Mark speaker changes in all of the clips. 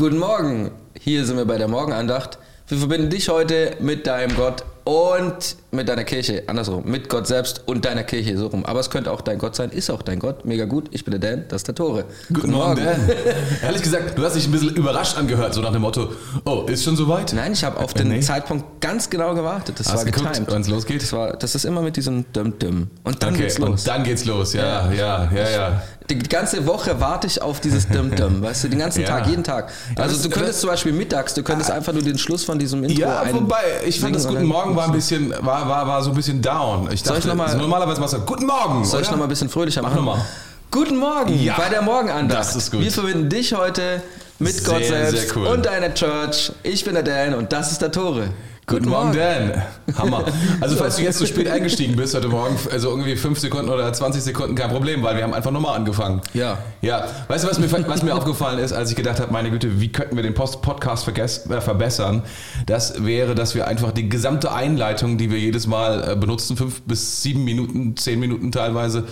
Speaker 1: Guten Morgen, hier sind wir bei der Morgenandacht. Wir verbinden dich heute mit deinem Gott und mit deiner Kirche, andersrum, mit Gott selbst und deiner Kirche, so rum. Aber es könnte auch dein Gott sein, ist auch dein Gott, mega gut. Ich bin der Dan, das ist der Tore.
Speaker 2: Guten, Morgen, Dan. Ehrlich gesagt, du hast dich ein bisschen überrascht angehört, so nach dem Motto, oh, ist schon soweit?
Speaker 1: Nein, ich habe auf den
Speaker 2: nee.
Speaker 1: Zeitpunkt ganz genau gewartet. Das
Speaker 2: Hast
Speaker 1: war
Speaker 2: geguckt,
Speaker 1: getimed.
Speaker 2: wann's losgeht?
Speaker 1: Das, war, das ist immer mit diesem Düm-Düm. Und dann
Speaker 2: okay,
Speaker 1: geht's los.
Speaker 2: und dann geht's los, ja, ja, ja, ja.
Speaker 1: Die ganze Woche warte ich auf dieses Dum-Dum, weißt du, den ganzen
Speaker 2: Ja.
Speaker 1: Tag, jeden Tag. Also du könntest
Speaker 2: das-
Speaker 1: zum Beispiel mittags, du könntest einfach nur den Schluss von diesem Intro
Speaker 2: Ja, wobei, ich fand das Guten
Speaker 1: dann-
Speaker 2: Morgen war ein bisschen, war, war, war so ein bisschen down. Ich
Speaker 1: Soll ich
Speaker 2: dachte,
Speaker 1: noch mal-
Speaker 2: normalerweise machst du Guten Morgen.
Speaker 1: Soll ich
Speaker 2: oder?
Speaker 1: noch mal ein bisschen fröhlicher machen?
Speaker 2: noch mal.
Speaker 1: Guten Morgen
Speaker 2: Ja,
Speaker 1: bei der Morgenandacht.
Speaker 2: das ist gut.
Speaker 1: Wir verbinden dich heute mit
Speaker 2: Sehr,
Speaker 1: Gott selbst
Speaker 2: cool.
Speaker 1: und deiner Church. Ich bin der Dan und das ist der Tore.
Speaker 2: Guten Morgen, Dan. Hammer. Also falls du jetzt zu spät eingestiegen bist heute Morgen, also irgendwie 5 Sekunden oder 20 Sekunden, kein Problem, weil wir haben einfach nochmal angefangen.
Speaker 1: Ja.
Speaker 2: Ja, weißt du, was mir, was mir aufgefallen ist, als ich gedacht habe, meine Güte, wie könnten wir den Post Podcast äh, verbessern? Das wäre, dass wir einfach die gesamte Einleitung, die wir jedes Mal äh, benutzen, fünf bis sieben Minuten, zehn Minuten teilweise,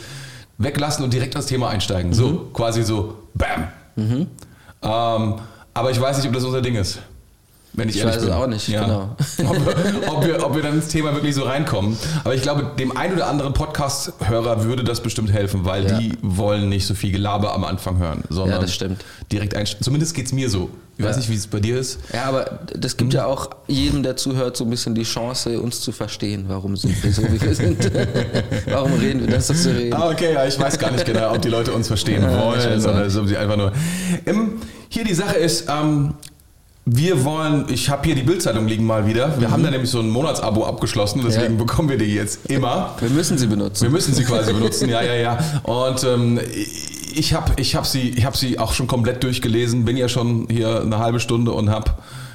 Speaker 2: weglassen und direkt ans Thema einsteigen. So,
Speaker 1: Mhm.
Speaker 2: quasi so, bam. Ähm, aber ich weiß nicht, ob das unser Ding ist. Wenn ich,
Speaker 1: Ich weiß es
Speaker 2: bin.
Speaker 1: auch nicht,
Speaker 2: ja.
Speaker 1: genau.
Speaker 2: Ob, wir- ob, wir, ob wir dann ins Thema wirklich so reinkommen. Aber ich glaube, dem ein oder anderen Podcast-Hörer würde das bestimmt helfen, weil
Speaker 1: Ja.
Speaker 2: die wollen nicht so viel Gelaber am Anfang hören, sondern
Speaker 1: Ja, das stimmt.
Speaker 2: direkt einsteigen. Zumindest geht es mir so. Ich weiß nicht, wie es bei dir ist.
Speaker 1: Ja, aber das gibt ja auch jedem, der zuhört, so ein bisschen die Chance, uns zu verstehen. Warum sind wir so, wie wir sind? Warum reden wir das, was wir reden?
Speaker 2: Ah, okay, ja, ich weiß gar nicht genau, ob die Leute uns verstehen wollen
Speaker 1: nicht.
Speaker 2: so, sie einfach nur. Ähm, hier die Sache ist, ähm, wir wollen, ich habe hier die Bildzeitung liegen mal wieder. Wir haben da nämlich so ein Monatsabo abgeschlossen, deswegen
Speaker 1: Mhm. Ja.
Speaker 2: bekommen wir die jetzt immer.
Speaker 1: Wir müssen sie benutzen.
Speaker 2: Wir müssen sie quasi benutzen, ja, ja, ja. Und ähm, ich habe ich hab sie, ich hab sie auch schon komplett durchgelesen, bin ja schon hier eine halbe Stunde und habe,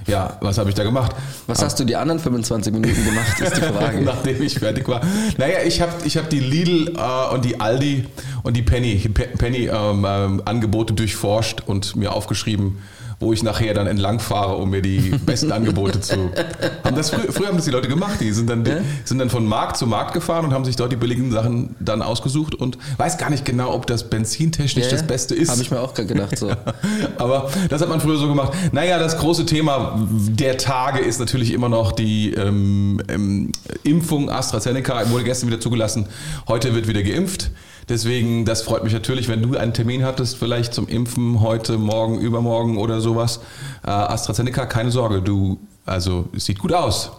Speaker 2: ja, was habe ich da gemacht?
Speaker 1: Was hast du die anderen 25 Minuten gemacht, ist die Frage.
Speaker 2: Nachdem ich fertig war. Naja, ich habe ich hab die Lidl äh, und die Aldi und die Penny, Pe- Penny ähm, ähm, Angebote durchforscht und mir aufgeschrieben, wo ich nachher dann entlang fahre, um mir die besten Angebote zu. Haben das früher, früher haben das die Leute gemacht, die sind dann, die
Speaker 1: Ja?
Speaker 2: sind dann von Markt zu Markt gefahren und haben sich dort die billigen Sachen dann ausgesucht und weiß gar nicht genau, ob das benzintechnisch das Beste ist.
Speaker 1: Habe ich mir auch gedacht. So.
Speaker 2: Aber das hat man früher so gemacht. Naja, das große Thema der Tage ist natürlich immer noch die ähm, ähm, Impfung AstraZeneca. Wurde gestern wieder zugelassen. Heute wird wieder geimpft. Deswegen, das freut mich natürlich, wenn du einen Termin hattest, vielleicht zum Impfen heute, morgen, übermorgen oder sowas. Äh, AstraZeneca, keine Sorge, du, also es sieht gut aus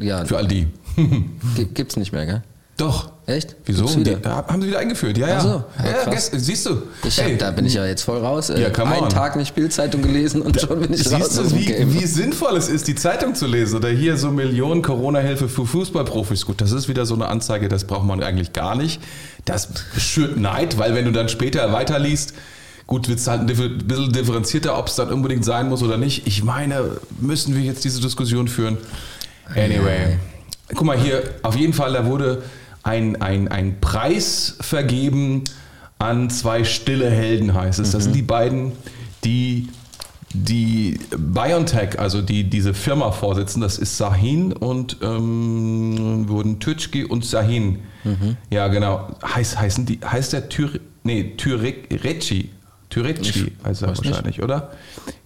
Speaker 1: Ja,
Speaker 2: für all die.
Speaker 1: gi- gibt's nicht mehr, gell?
Speaker 2: Doch.
Speaker 1: Echt?
Speaker 2: Wieso? Die, haben sie wieder eingeführt, ja, ja.
Speaker 1: So, ja,
Speaker 2: ja, siehst du.
Speaker 1: Hab, da bin ich ja jetzt voll raus. Äh,
Speaker 2: Ja,
Speaker 1: Einen
Speaker 2: on.
Speaker 1: Tag nicht Bildzeitung gelesen und schon bin ich raus.
Speaker 2: Siehst du, wie, wie sinnvoll es ist, die Zeitung zu lesen? Oder hier so Millionen Corona-Hilfe für Fußballprofis. Gut, das ist wieder so eine Anzeige, das braucht man eigentlich gar nicht. Das schürt Neid, weil wenn du dann später weiterliest, gut, wird es halt ein bisschen differenzierter, ob es dann unbedingt sein muss oder nicht. Ich meine, müssen wir jetzt diese Diskussion führen? Anyway. Guck mal hier, auf jeden Fall, da wurde ein, ein, ein Preis vergeben an zwei stille Helden, heißt es. Das sind die beiden, die die BioNTech, also die diese Firma vorsitzen, das ist Sahin und ähm, wurden Türkçi und Sahin. Ja, genau. Heißt, heißen die, heißt der Tyr, nee, Türeci. Türeci heißt er
Speaker 1: weiß nicht.
Speaker 2: wahrscheinlich, oder?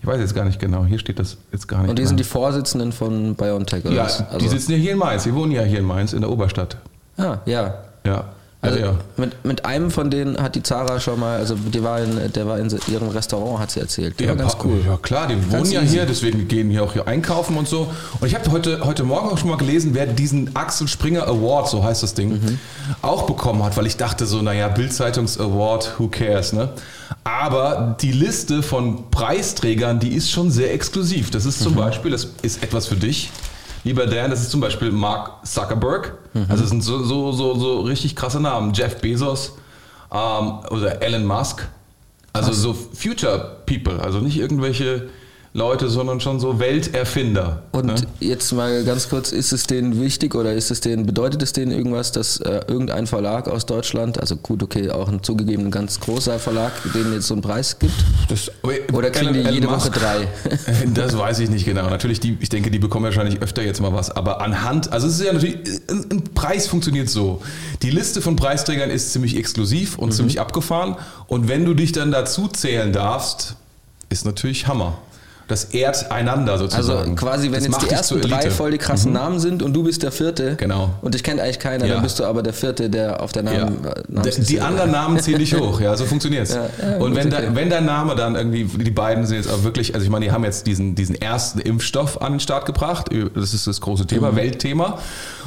Speaker 2: Ich weiß jetzt gar nicht genau. Hier steht das jetzt gar nicht.
Speaker 1: Und die sind die
Speaker 2: genau.
Speaker 1: Vorsitzenden von BioNTech, oder
Speaker 2: ja,
Speaker 1: was?
Speaker 2: die sitzen ja hier in Mainz. Die wohnen ja hier in Mainz in der Oberstadt.
Speaker 1: Ah, ja.
Speaker 2: Ja.
Speaker 1: Also
Speaker 2: ja, ja.
Speaker 1: Mit, mit einem von denen hat die Zara schon mal, also die war in, der war in ihrem Restaurant, hat sie erzählt. Der
Speaker 2: Ja,
Speaker 1: war ganz cool.
Speaker 2: Ja klar, die wohnen ja
Speaker 1: easy.
Speaker 2: hier, deswegen gehen hier auch hier einkaufen und so. Und ich habe heute, heute Morgen auch schon mal gelesen, wer diesen Axel Springer Award, so heißt das Ding,
Speaker 1: Mhm.
Speaker 2: auch bekommen hat, weil ich dachte so, naja, Bildzeitungs Award, who cares, ne? Aber die Liste von Preisträgern, die ist schon sehr exklusiv. Das ist zum
Speaker 1: Mhm.
Speaker 2: Beispiel, das ist etwas für dich. Lieber Dan, das ist zum Beispiel Mark Zuckerberg.
Speaker 1: Mhm.
Speaker 2: Also das sind so, so, so, so richtig krasse Namen. Jeff Bezos ähm, oder Elon Musk. Also so Future People, also nicht irgendwelche Leute, sondern schon so Welterfinder.
Speaker 1: Und
Speaker 2: ne?
Speaker 1: jetzt mal ganz kurz, ist es denen wichtig oder ist es denen, bedeutet es denen irgendwas, dass äh, irgendein Verlag aus Deutschland, also gut, okay, auch ein zugegeben ganz großer Verlag, denen jetzt so einen Preis gibt?
Speaker 2: Das,
Speaker 1: Oder kriegen die
Speaker 2: Elon
Speaker 1: jede
Speaker 2: Musk-
Speaker 1: Woche drei?
Speaker 2: Das weiß ich nicht genau. Natürlich, die, ich denke, die bekommen wahrscheinlich öfter jetzt mal was. Aber anhand, also es ist ja natürlich, ein, Preis funktioniert so. Die Liste von Preisträgern ist ziemlich exklusiv
Speaker 1: Mhm.
Speaker 2: und ziemlich abgefahren. Und wenn du dich dann dazu zählen darfst, ist natürlich Hammer. Das ehrt einander
Speaker 1: Also
Speaker 2: sozusagen.
Speaker 1: quasi, wenn
Speaker 2: das
Speaker 1: jetzt die ersten drei voll die krassen Namen sind und du bist der vierte
Speaker 2: Genau.
Speaker 1: und dich kennt eigentlich keiner,
Speaker 2: Ja.
Speaker 1: dann bist du aber der vierte, der auf der
Speaker 2: Ja.
Speaker 1: Namen, äh,
Speaker 2: Die,
Speaker 1: Namensliste
Speaker 2: die anderen Namen ziehen dich hoch, ja, so funktioniert's.
Speaker 1: Ja, ja,
Speaker 2: und wenn,
Speaker 1: okay.
Speaker 2: da, wenn dein Name dann irgendwie, die beiden sind jetzt auch wirklich, also ich meine, die haben jetzt diesen, diesen ersten Impfstoff an den Start gebracht, das ist das große Thema,
Speaker 1: Mhm.
Speaker 2: Weltthema.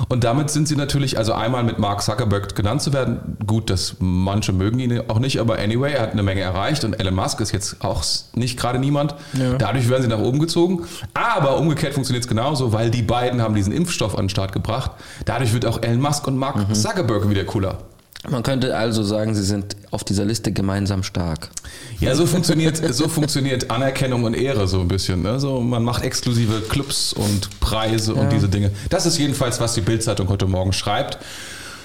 Speaker 2: Und damit sind sie natürlich, also einmal mit Mark Zuckerberg genannt zu werden, gut, dass manche mögen ihn auch nicht, aber anyway, er hat eine Menge erreicht und Elon Musk ist jetzt auch nicht gerade niemand.
Speaker 1: Ja.
Speaker 2: Dadurch werden sie nach oben gezogen. Aber umgekehrt funktioniert es genauso, weil die beiden haben diesen Impfstoff an den Start gebracht. Dadurch wird auch Elon Musk und Mark
Speaker 1: Mhm.
Speaker 2: Zuckerberg wieder cooler.
Speaker 1: Man könnte also sagen, sie sind auf dieser Liste gemeinsam stark.
Speaker 2: Ja, so funktioniert, so funktioniert Anerkennung und Ehre so ein bisschen. Ne? So, man macht exklusive Clubs und Preise und diese Dinge. Das ist jedenfalls, was die Bildzeitung heute Morgen schreibt.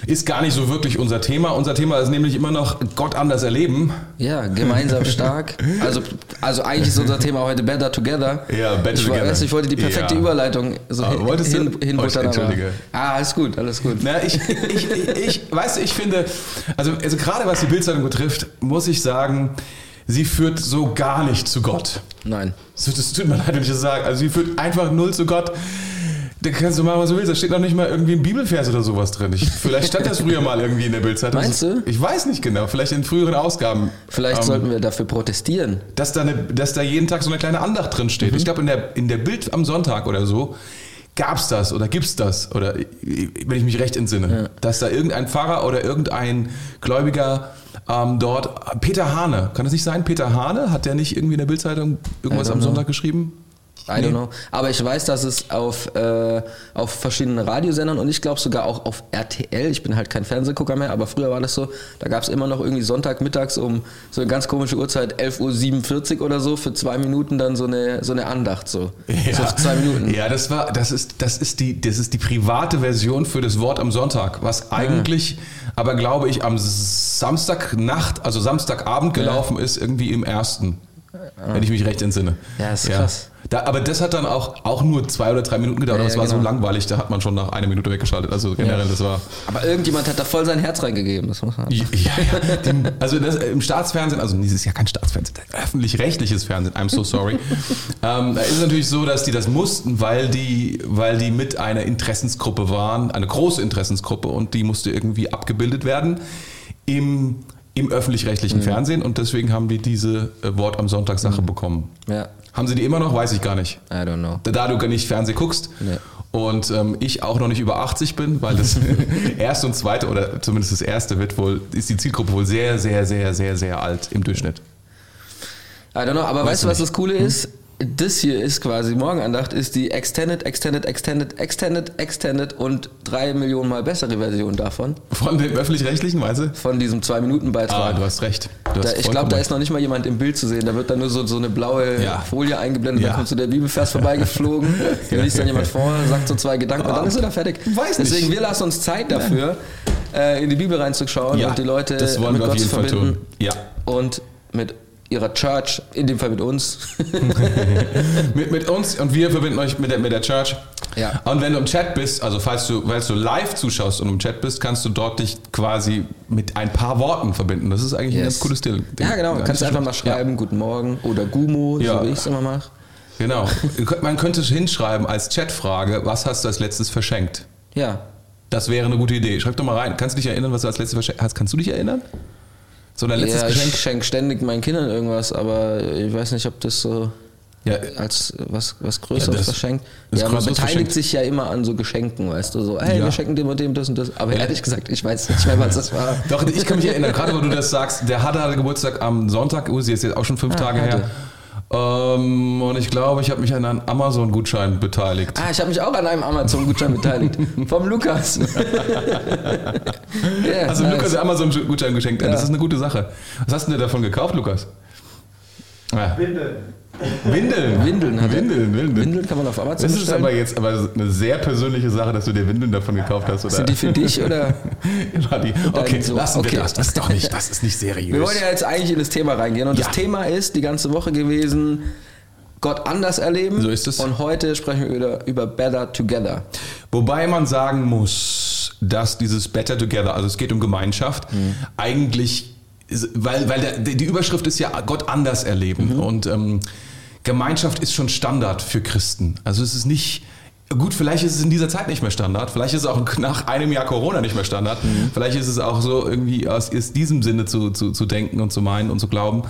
Speaker 2: Ist gar nicht so wirklich unser Thema. Unser Thema ist nämlich immer noch Gott anders erleben.
Speaker 1: Ja, gemeinsam stark. Also, also eigentlich ist unser Thema heute Better Together.
Speaker 2: Ja, Better
Speaker 1: ich
Speaker 2: Together.
Speaker 1: Weiß, ich wollte die perfekte
Speaker 2: Ja.
Speaker 1: Überleitung so hin,
Speaker 2: wolltest du?
Speaker 1: hin,
Speaker 2: Oh,
Speaker 1: hinbuttern. aber-
Speaker 2: entschuldige.
Speaker 1: Ah, alles gut, alles gut.
Speaker 2: Na, ich, ich, ich, ich, weißt du, ich finde, also, also gerade was die Bildzeitung betrifft, muss ich sagen, sie führt so gar nicht zu Gott.
Speaker 1: Nein.
Speaker 2: So, Das tut mir leid, wenn ich das sage. Also sie führt einfach null zu Gott. Da kannst du machen, was du willst. Da steht noch nicht mal irgendwie ein Bibelvers oder sowas drin. Ich, vielleicht stand das früher mal irgendwie in der Bildzeitung.
Speaker 1: Meinst du?
Speaker 2: Ich weiß nicht genau. Vielleicht in früheren Ausgaben.
Speaker 1: Vielleicht
Speaker 2: Ähm,
Speaker 1: sollten wir dafür protestieren.
Speaker 2: dass da, eine, dass da jeden Tag so eine kleine Andacht drin steht. Ich glaube, in der, in der Bild am Sonntag oder so gab's das oder gibt's das oder wenn ich mich recht entsinne, dass da irgendein Pfarrer oder irgendein Gläubiger ähm, dort, Peter Hane, kann das nicht sein? Peter Hane, hat der nicht irgendwie in der Bildzeitung irgendwas am. Sonntag geschrieben?
Speaker 1: I don't know. Aber ich weiß, dass es auf, äh, auf verschiedenen Radiosendern und ich glaube sogar auch auf RTL, ich bin halt kein Fernsehgucker mehr, aber früher war das so, da gab es immer noch irgendwie Sonntagmittags um so eine ganz komische Uhrzeit, 11.47 Uhr oder so, für zwei Minuten dann so eine, so eine Andacht so. So auf zwei Minuten.
Speaker 2: Ja, das war, das ist, das ist die, das ist die private Version für das Wort am Sonntag, was eigentlich, aber glaube ich, am Samstagnacht, also Samstagabend gelaufen ist, irgendwie im ersten. Wenn ich mich recht entsinne.
Speaker 1: Ja, ist krass.
Speaker 2: Da, aber das hat dann auch, auch nur zwei oder drei Minuten gedauert,
Speaker 1: Ja,
Speaker 2: aber es
Speaker 1: ja,
Speaker 2: war so
Speaker 1: genau.
Speaker 2: langweilig, da hat man schon nach einer Minute weggeschaltet. Also generell, das war.
Speaker 1: Aber irgendjemand hat da voll sein Herz reingegeben, das muss man
Speaker 2: Ja, ja. Die, also das, im Staatsfernsehen, also dieses ja kein Staatsfernsehen, öffentlich-rechtliches Fernsehen, I'm so sorry. ähm, da ist es natürlich so, dass die das mussten, weil die, weil die mit einer Interessensgruppe waren, eine große Interessensgruppe und die musste irgendwie abgebildet werden im, im öffentlich-rechtlichen Fernsehen und deswegen haben die diese äh, Wort am Sonntag Sache bekommen.
Speaker 1: Ja,
Speaker 2: Haben sie die immer noch? Weiß ich gar nicht.
Speaker 1: I don't know.
Speaker 2: Da du gar nicht Fernsehen guckst
Speaker 1: Nee.
Speaker 2: und ähm, ich auch noch nicht über 80 bin, weil das erste und zweite oder zumindest das erste wird wohl, ist die Zielgruppe wohl sehr, sehr, sehr, sehr, sehr alt im Durchschnitt.
Speaker 1: I don't know, aber
Speaker 2: Weißt
Speaker 1: weißt du,
Speaker 2: du
Speaker 1: was das Coole ist? Das hier ist quasi Morgenandacht, ist die Extended, Extended, Extended, Extended, Extended und drei Millionen mal bessere Version davon.
Speaker 2: Von dem öffentlich-rechtlichen, weißt du?
Speaker 1: Von diesem
Speaker 2: Ah,
Speaker 1: 2-Minuten-Beitrag.
Speaker 2: du hast recht. Du
Speaker 1: Da,
Speaker 2: hast
Speaker 1: ich glaube, da ist noch nicht mal jemand im Bild zu sehen. Da wird dann nur so, so eine blaue
Speaker 2: Ja.
Speaker 1: Folie eingeblendet,
Speaker 2: Ja.
Speaker 1: dann kommt so der Bibelvers vorbeigeflogen, den liest dann jemand vor, sagt so zwei Gedanken und dann ist er da fertig.
Speaker 2: Weiß nicht.
Speaker 1: Deswegen, wir lassen uns Zeit dafür, äh, in die Bibel reinzuschauen
Speaker 2: ja,
Speaker 1: und die Leute
Speaker 2: das wollen
Speaker 1: mit
Speaker 2: wir auf
Speaker 1: Gott zu
Speaker 2: jeden Fall
Speaker 1: verbinden
Speaker 2: tun. Ja.
Speaker 1: und mit ihrer Church, in dem Fall mit uns.
Speaker 2: Mit, mit uns und wir verbinden euch mit der, mit der Church.
Speaker 1: Ja.
Speaker 2: Und wenn du im Chat bist, also falls du, falls du live zuschaust und im Chat bist, kannst du dort dich quasi mit ein paar Worten verbinden. Das ist eigentlich ein
Speaker 1: Yes.
Speaker 2: ganz cooles Ding.
Speaker 1: Ja, genau.
Speaker 2: Gar
Speaker 1: Kannst du einfach mal schreiben, guten Morgen oder Gumo,
Speaker 2: Ja.
Speaker 1: so wie ich es immer mache.
Speaker 2: Ja, genau. Man könnte hinschreiben als Chatfrage, was hast du als letztes verschenkt?
Speaker 1: Ja.
Speaker 2: Das wäre eine gute Idee. Schreib doch mal rein. Kannst du dich erinnern, was du als letztes verschenkt hast? Kannst du dich erinnern? So dein letztes
Speaker 1: ja,
Speaker 2: Geschenk?
Speaker 1: ich schenke ständig meinen Kindern irgendwas, aber ich weiß nicht, ob das so
Speaker 2: Ja,
Speaker 1: als was, was Größeres
Speaker 2: Ja,
Speaker 1: verschenkt. ja, man beteiligt
Speaker 2: verschenkt.
Speaker 1: sich ja immer an so Geschenken, weißt du, so, hey,
Speaker 2: Ja.
Speaker 1: wir schenken dem und dem das und das. Aber
Speaker 2: Ja.
Speaker 1: ehrlich gesagt, ich weiß nicht mehr, was das war.
Speaker 2: Doch, ich kann mich erinnern, gerade wo du das sagst, der hatte, hatte Geburtstag am Sonntag, Usi ist jetzt auch schon fünf
Speaker 1: Ah,
Speaker 2: Tage
Speaker 1: hatte.
Speaker 2: her. Ähm, und ich glaube, ich habe mich an einem Amazon-Gutschein beteiligt.
Speaker 1: Ah, ich habe mich auch an einem Amazon-Gutschein beteiligt. Vom Lukas. ja,
Speaker 2: Also
Speaker 1: nice.
Speaker 2: Lukas einen Amazon-Gutschein geschenkt. Das ist eine gute Sache. Was hast du denn davon gekauft, Lukas? Ja.
Speaker 3: Windeln.
Speaker 2: Windeln.
Speaker 1: Windeln hat er.
Speaker 2: Windeln, Windeln.
Speaker 1: Windeln kann man auf Amazon
Speaker 2: Das ist
Speaker 1: bestellen.
Speaker 2: aber jetzt aber eine sehr persönliche Sache, dass du dir Windeln davon gekauft hast. Oder?
Speaker 1: Sind die für dich oder?
Speaker 2: War die- okay,
Speaker 1: so.
Speaker 2: lassen wir
Speaker 1: Okay.
Speaker 2: das. Das ist doch nicht, das ist nicht seriös.
Speaker 1: Wir wollen ja jetzt eigentlich in das Thema reingehen und
Speaker 2: Ja.
Speaker 1: das Thema ist die ganze Woche gewesen, Gott anders erleben.
Speaker 2: So ist es.
Speaker 1: Und heute sprechen wir über, über Better Together.
Speaker 2: Wobei man sagen muss, dass dieses Better Together, also es geht um Gemeinschaft, eigentlich, ist- weil, weil der, die Überschrift ist ja Gott anders erleben. Und ähm, Gemeinschaft ist schon Standard für Christen. Also es ist nicht, gut, vielleicht ist es in dieser Zeit nicht mehr Standard, vielleicht ist es auch nach einem Jahr Corona nicht mehr Standard, mhm. vielleicht ist es auch so irgendwie aus, diesem Sinne zu, zu, zu denken und zu meinen und zu glauben.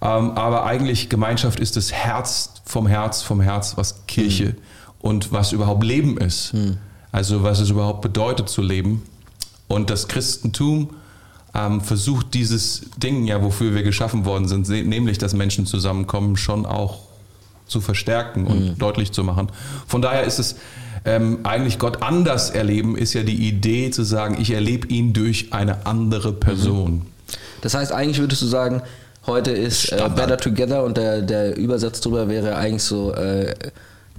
Speaker 2: Ähm, aber eigentlich Gemeinschaft ist das Herz vom Herz, vom Herz, was Kirche mhm. und was überhaupt Leben ist. Mhm. Also was es überhaupt bedeutet zu leben. Und das Christentum versucht dieses Ding ja, wofür wir geschaffen worden sind, nämlich dass Menschen zusammenkommen, schon auch zu verstärken und mhm. deutlich zu machen. Von daher ist es ähm, eigentlich Gott anders erleben, ist ja die Idee zu sagen, ich erlebe ihn durch eine andere Person. Mhm.
Speaker 1: Das heißt, eigentlich würdest du sagen, heute ist äh, Better Together und der, der Übersatz drüber wäre eigentlich so äh,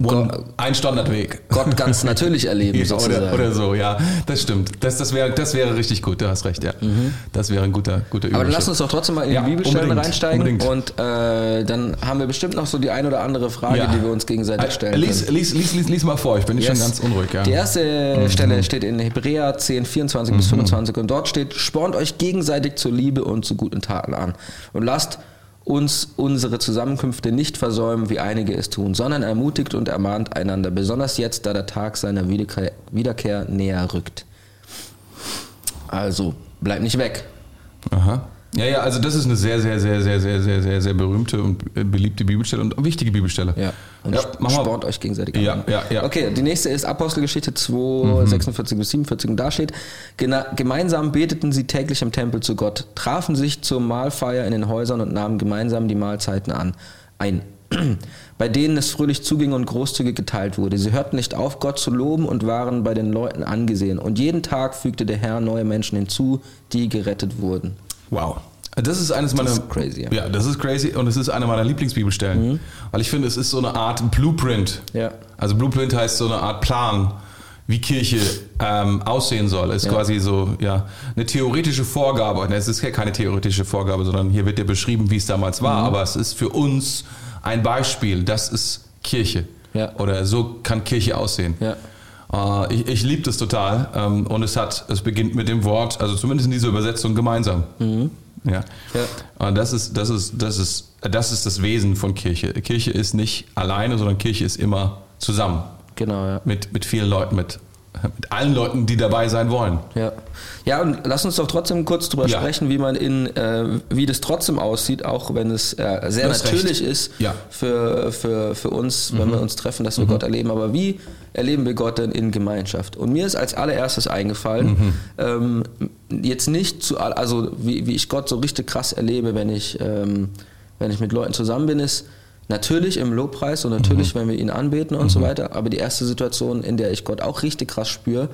Speaker 2: One, ein Standardweg.
Speaker 1: Gott ganz natürlich erleben, ja,
Speaker 2: sozusagen. Oder, oder, so, ja. Das stimmt. Das, das, wäre, das wäre richtig gut, du hast recht, ja. Mhm. Das wäre ein guter, guter
Speaker 1: Aber dann lass uns doch trotzdem mal in ja, die Bibelstellen reinsteigen. Unbedingt. Und äh, dann haben wir bestimmt noch so die ein oder andere Frage, ja. die wir uns gegenseitig äh, stellen.
Speaker 2: Lies, lies, lies, lies, lies mal vor, ich bin yes. schon ganz unruhig. Ja.
Speaker 1: Die erste mhm. Stelle steht in Hebräer 10, 24 mhm. bis 25 und dort steht, spornt euch gegenseitig zur Liebe und zu guten Taten an. Und lasst uns unsere Zusammenkünfte nicht versäumen, wie einige es tun, sondern ermutigt und ermahnt einander, besonders jetzt, da der Tag seiner Wiederkehr, Wiederkehr näher rückt. Also, bleib nicht weg.
Speaker 2: Aha. Ja, ja, also das ist eine sehr, sehr, sehr, sehr, sehr, sehr, sehr, sehr berühmte und beliebte Bibelstelle und wichtige Bibelstelle.
Speaker 1: Ja. Und ja, spornt euch gegenseitig
Speaker 2: ja, an. Ja, ja.
Speaker 1: Okay, die nächste ist Apostelgeschichte 2, mhm. 46 bis 47. Und da steht, gemeinsam beteten sie täglich im Tempel zu Gott, trafen sich zur Mahlfeier in den Häusern und nahmen gemeinsam die Mahlzeiten an. Ein bei denen es fröhlich zuging und großzügig geteilt wurde. Sie hörten nicht auf, Gott zu loben und waren bei den Leuten angesehen. Und jeden Tag fügte der Herr neue Menschen hinzu, die gerettet wurden.
Speaker 2: Wow. Das ist eines meiner. Das ist crazy, ja. ja. das ist crazy und es ist eine meiner Lieblingsbibelstellen. Mhm. Weil ich finde, es ist so eine Art Blueprint.
Speaker 1: Ja.
Speaker 2: Also Blueprint heißt so eine Art Plan, wie Kirche ähm, aussehen soll. Es ist ja. quasi so, ja, eine theoretische Vorgabe. Es ist ja keine theoretische Vorgabe, sondern hier wird ja beschrieben, wie es damals war. Mhm. Aber es ist für uns ein Beispiel. Das ist Kirche. Ja. Oder so kann Kirche aussehen.
Speaker 1: Ja.
Speaker 2: Äh, ich, ich liebe das total. Ähm, und es hat, es beginnt mit dem Wort, also zumindest in dieser Übersetzung gemeinsam. Mhm. Ja. ja. Und das ist, das ist, das ist, das ist das Wesen von Kirche. Kirche ist nicht alleine, sondern Kirche ist immer zusammen.
Speaker 1: Genau, ja.
Speaker 2: Mit, mit vielen Leuten, mit mit allen Leuten, die dabei sein wollen.
Speaker 1: Ja, ja und lass uns doch trotzdem kurz drüber ja. sprechen, wie man in, äh, wie das trotzdem aussieht, auch wenn es äh, sehr natürlich recht. ist
Speaker 2: ja.
Speaker 1: für, für, für uns, wenn mhm. wir uns treffen, dass wir mhm. Gott erleben. Aber wie erleben wir Gott denn in Gemeinschaft? Und mir ist als allererstes eingefallen, mhm. ähm, jetzt nicht zu, also wie, wie ich Gott so richtig krass erlebe, wenn ich, ähm, wenn ich mit Leuten zusammen bin, ist, Natürlich im Lobpreis und natürlich, mhm. wenn wir ihn anbeten und mhm. so weiter. Aber die erste Situation, in der ich Gott auch richtig krass spüre,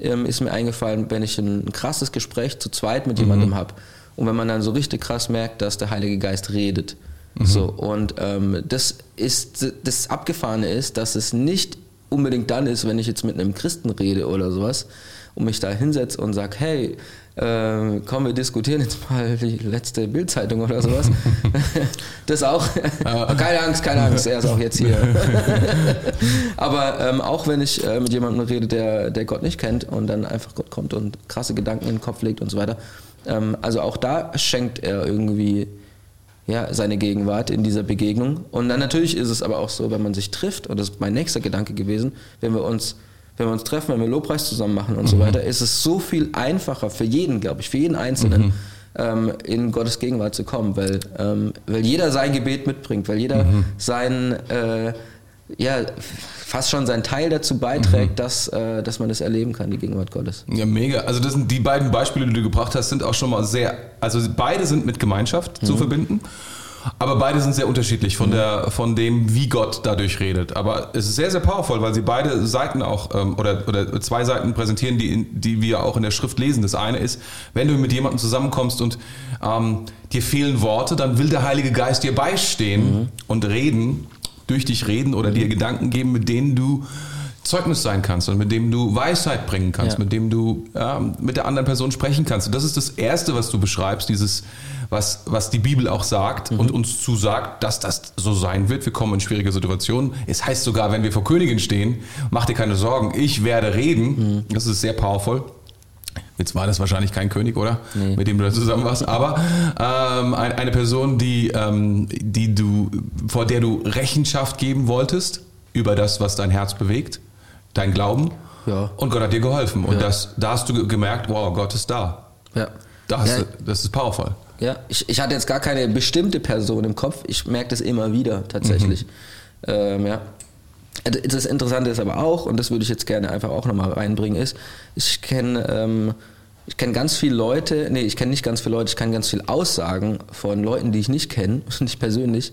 Speaker 1: ähm, ist mir eingefallen, wenn ich ein, krasses Gespräch zu zweit mit mhm. jemandem habe. Und wenn man dann so richtig krass merkt, dass der Heilige Geist redet. Mhm. So, und ähm, das ist das Abgefahrene ist, dass es nicht unbedingt dann ist, wenn ich jetzt mit einem Christen rede oder sowas und mich da hinsetze und sage, hey, äh, komm, wir diskutieren jetzt mal die letzte Bildzeitung oder sowas. das auch. keine Angst, keine Angst, er ist auch jetzt hier. Aber ähm, auch wenn ich äh, mit jemandem rede, der, der Gott nicht kennt und dann einfach Gott kommt und krasse Gedanken in den Kopf legt und so weiter. Ähm, also auch da schenkt er irgendwie ja, seine Gegenwart in dieser Begegnung. Und dann natürlich ist es aber auch so, wenn man sich trifft, und das ist mein nächster Gedanke gewesen, wenn wir uns wenn wir uns treffen, wenn wir Lobpreis zusammen machen und mhm. so weiter, ist es so viel einfacher für jeden, glaube ich, für jeden Einzelnen, mhm. ähm, in Gottes Gegenwart zu kommen, weil, ähm, weil jeder sein Gebet mitbringt, weil jeder mhm. sein, äh, ja, fast schon seinen Teil dazu beiträgt, mhm. dass, äh, dass man das erleben kann, die Gegenwart Gottes.
Speaker 2: Ja, mega. Also das sind die beiden Beispiele, die du gebracht hast, sind auch schon mal sehr, also beide sind mit Gemeinschaft zu mhm. verbinden. Aber beide sind sehr unterschiedlich von, der, von dem, wie Gott dadurch redet. Aber es ist sehr, sehr powerful, weil sie beide Seiten auch ähm, oder, oder zwei Seiten präsentieren, die, die wir auch in der Schrift lesen. Das eine ist, wenn du mit jemandem zusammenkommst und ähm, dir fehlen Worte, dann will der Heilige Geist dir beistehen mhm. und reden, durch dich reden oder dir Gedanken geben, mit denen du Zeugnis sein kannst und mit dem du Weisheit bringen kannst, ja. mit dem du ja, mit der anderen Person sprechen kannst. Und das ist das Erste, was du beschreibst, dieses was, was die Bibel auch sagt mhm. und uns zusagt, dass das so sein wird. Wir kommen in schwierige Situationen. Es heißt sogar, wenn wir vor Königin stehen, mach dir keine Sorgen, ich werde reden. Mhm. Das ist sehr powerful. Jetzt war das wahrscheinlich kein König, oder? Nee. Mit dem du da zusammen warst. Aber ähm, eine Person, die, ähm, die du, vor der du Rechenschaft geben wolltest über das, was dein Herz bewegt, dein Glauben. Ja. Und Gott hat dir geholfen. Und ja. das, da hast du gemerkt, wow, Gott ist da. Ja. Das, ja. das ist powerful.
Speaker 1: Ja, ich, ich hatte jetzt gar keine bestimmte Person im Kopf. Ich merke das immer wieder tatsächlich. Mhm. Ähm, ja. Das Interessante ist aber auch, und das würde ich jetzt gerne einfach auch nochmal reinbringen, ist, ich kenne ähm, ich kenne ganz viele Leute, nee, ich kenne nicht ganz viele Leute, ich kenne ganz viele Aussagen von Leuten, die ich nicht kenne, nicht persönlich,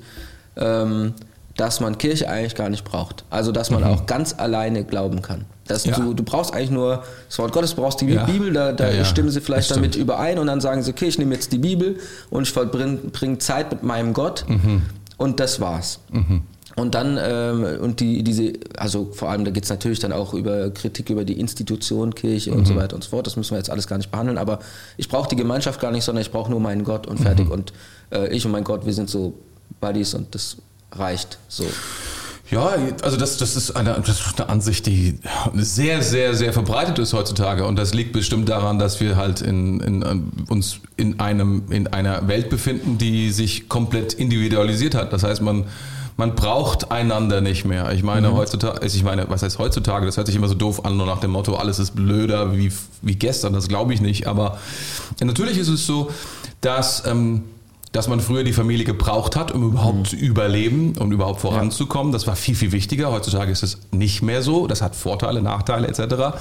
Speaker 1: ähm, dass man Kirche eigentlich gar nicht braucht. Also, dass man mhm. auch ganz alleine glauben kann. Dass ja. du, du brauchst eigentlich nur das Wort Gottes, brauchst die ja. Bibel, da, da ja, stimmen sie vielleicht damit überein und dann sagen sie, okay, ich nehme jetzt die Bibel und ich verbringe Zeit mit meinem Gott mhm. und das war's. Mhm. Und dann, ähm, und die, diese, also vor allem, da geht es natürlich dann auch über Kritik über die Institution, Kirche mhm. und so mhm. weiter und so fort. Das müssen wir jetzt alles gar nicht behandeln, aber ich brauche die Gemeinschaft gar nicht, sondern ich brauche nur meinen Gott und fertig. Mhm. Und äh, ich und mein Gott, wir sind so Buddies und das reicht so.
Speaker 2: Ja, also das, das, ist eine, das ist eine Ansicht, die sehr, sehr, sehr verbreitet ist heutzutage. Und das liegt bestimmt daran, dass wir halt in, in, uns in, einem, in einer Welt befinden, die sich komplett individualisiert hat. Das heißt, man man braucht einander nicht mehr. Ich meine, mhm. heutzutage, also ich meine, was heißt heutzutage? Das hört sich immer so doof an, nur nach dem Motto, alles ist blöder wie, wie gestern. Das glaube ich nicht. Aber natürlich ist es so, dass, ähm, dass man früher die Familie gebraucht hat, um überhaupt mhm. zu überleben, um überhaupt voranzukommen. Das war viel, viel wichtiger. Heutzutage ist es nicht mehr so. Das hat Vorteile, Nachteile etc.